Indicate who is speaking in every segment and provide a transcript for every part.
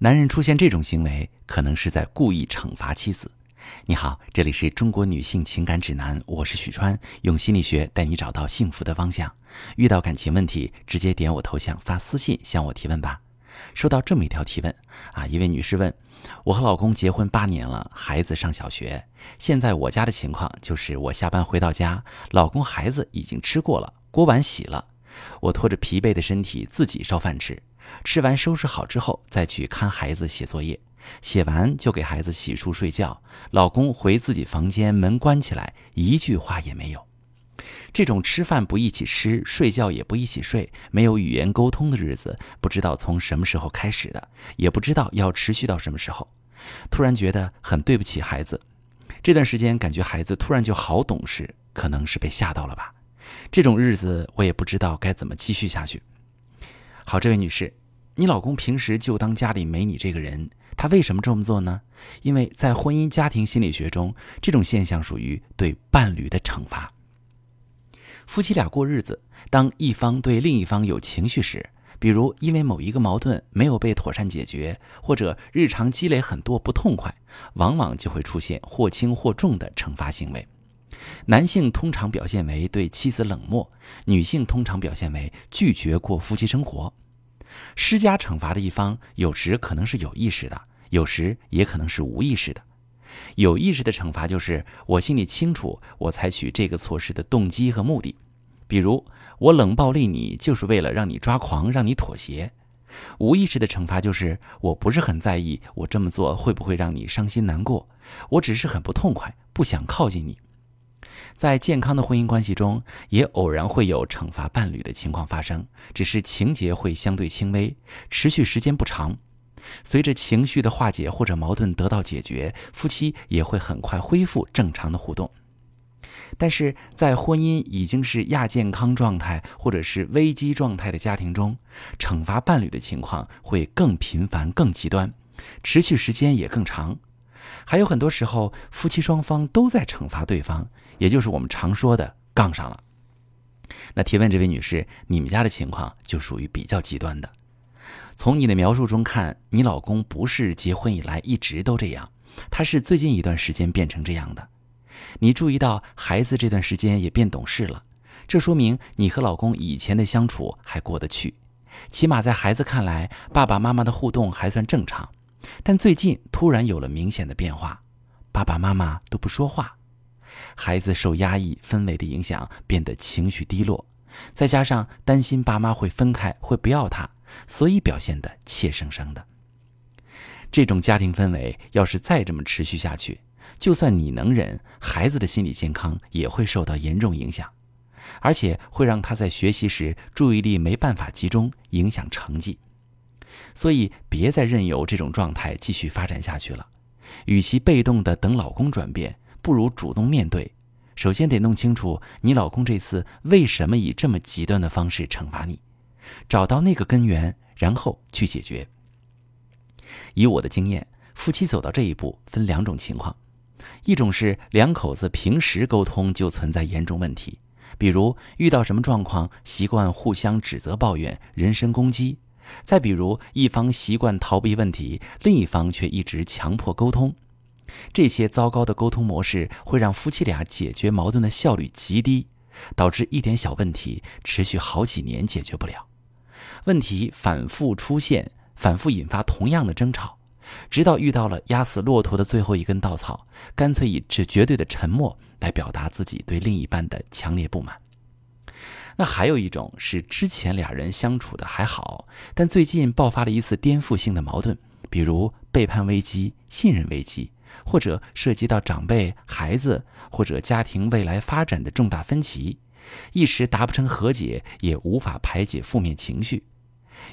Speaker 1: 男人出现这种行为，可能是在故意惩罚妻子。你好，这里是中国女性情感指南，我是许川，用心理学带你找到幸福的方向。遇到感情问题，直接点我头像发私信向我提问吧。收到这么一条提问啊，一位女士问：我和老公结婚八年了，孩子上小学，现在我家的情况就是我下班回到家，老公孩子已经吃过了，锅碗洗了，我拖着疲惫的身体自己烧饭吃。吃完收拾好之后，再去看孩子写作业，写完就给孩子洗漱睡觉。老公回自己房间，门关起来，一句话也没有。这种吃饭不一起吃，睡觉也不一起睡，没有语言沟通的日子，不知道从什么时候开始的，也不知道要持续到什么时候。突然觉得很对不起孩子，这段时间感觉孩子突然就好懂事，可能是被吓到了吧。这种日子我也不知道该怎么继续下去。好，这位女士。你老公平时就当家里没你这个人，他为什么这么做呢？因为在婚姻家庭心理学中，这种现象属于对伴侣的惩罚。夫妻俩过日子，当一方对另一方有情绪时，比如因为某一个矛盾没有被妥善解决，或者日常积累很多不痛快，往往就会出现或轻或重的惩罚行为。男性通常表现为对妻子冷漠，女性通常表现为拒绝过夫妻生活。施加惩罚的一方，有时可能是有意识的，有时也可能是无意识的。有意识的惩罚就是我心里清楚，我采取这个措施的动机和目的。比如，我冷暴力你，就是为了让你抓狂，让你妥协。无意识的惩罚就是我不是很在意，我这么做会不会让你伤心难过？我只是很不痛快，不想靠近你。在健康的婚姻关系中，也偶然会有惩罚伴侣的情况发生，只是情节会相对轻微，持续时间不长。随着情绪的化解或者矛盾得到解决，夫妻也会很快恢复正常的互动。但是在婚姻已经是亚健康状态或者是危机状态的家庭中，惩罚伴侣的情况会更频繁、更极端，持续时间也更长。还有很多时候，夫妻双方都在惩罚对方。也就是我们常说的杠上了。那提问这位女士，你们家的情况就属于比较极端的。从你的描述中看，你老公不是结婚以来一直都这样，他是最近一段时间变成这样的。你注意到孩子这段时间也变懂事了，这说明你和老公以前的相处还过得去，起码在孩子看来，爸爸妈妈的互动还算正常。但最近突然有了明显的变化，爸爸妈妈都不说话。孩子受压抑氛围的影响，变得情绪低落，再加上担心爸妈会分开，会不要他，所以表现得怯生生的。这种家庭氛围要是再这么持续下去，就算你能忍，孩子的心理健康也会受到严重影响，而且会让他在学习时注意力没办法集中，影响成绩。所以，别再任由这种状态继续发展下去了。与其被动的等老公转变。不如主动面对，首先得弄清楚你老公这次为什么以这么极端的方式惩罚你，找到那个根源，然后去解决。以我的经验，夫妻走到这一步分两种情况：一种是两口子平时沟通就存在严重问题，比如遇到什么状况习惯互相指责、抱怨、人身攻击；再比如一方习惯逃避问题，另一方却一直强迫沟通。这些糟糕的沟通模式会让夫妻俩解决矛盾的效率极低，导致一点小问题持续好几年解决不了，问题反复出现，反复引发同样的争吵，直到遇到了压死骆驼的最后一根稻草，干脆以这绝对的沉默来表达自己对另一半的强烈不满。那还有一种是之前俩人相处的还好，但最近爆发了一次颠覆性的矛盾，比如背叛危机、信任危机。或者涉及到长辈、孩子或者家庭未来发展的重大分歧，一时达不成和解，也无法排解负面情绪，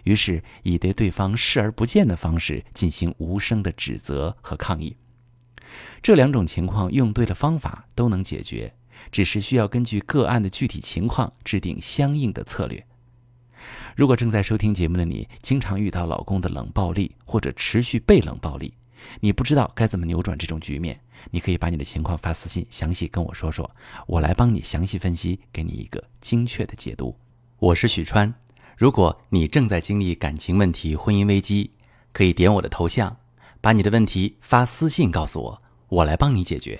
Speaker 1: 于是以对对方视而不见的方式进行无声的指责和抗议。这两种情况用对了方法都能解决，只是需要根据个案的具体情况制定相应的策略。如果正在收听节目的你，经常遇到老公的冷暴力或者持续被冷暴力，你不知道该怎么扭转这种局面，你可以把你的情况发私信，详细跟我说说，我来帮你详细分析，给你一个精确的解读。我是许川，如果你正在经历感情问题、婚姻危机，可以点我的头像，把你的问题发私信告诉我，我来帮你解决。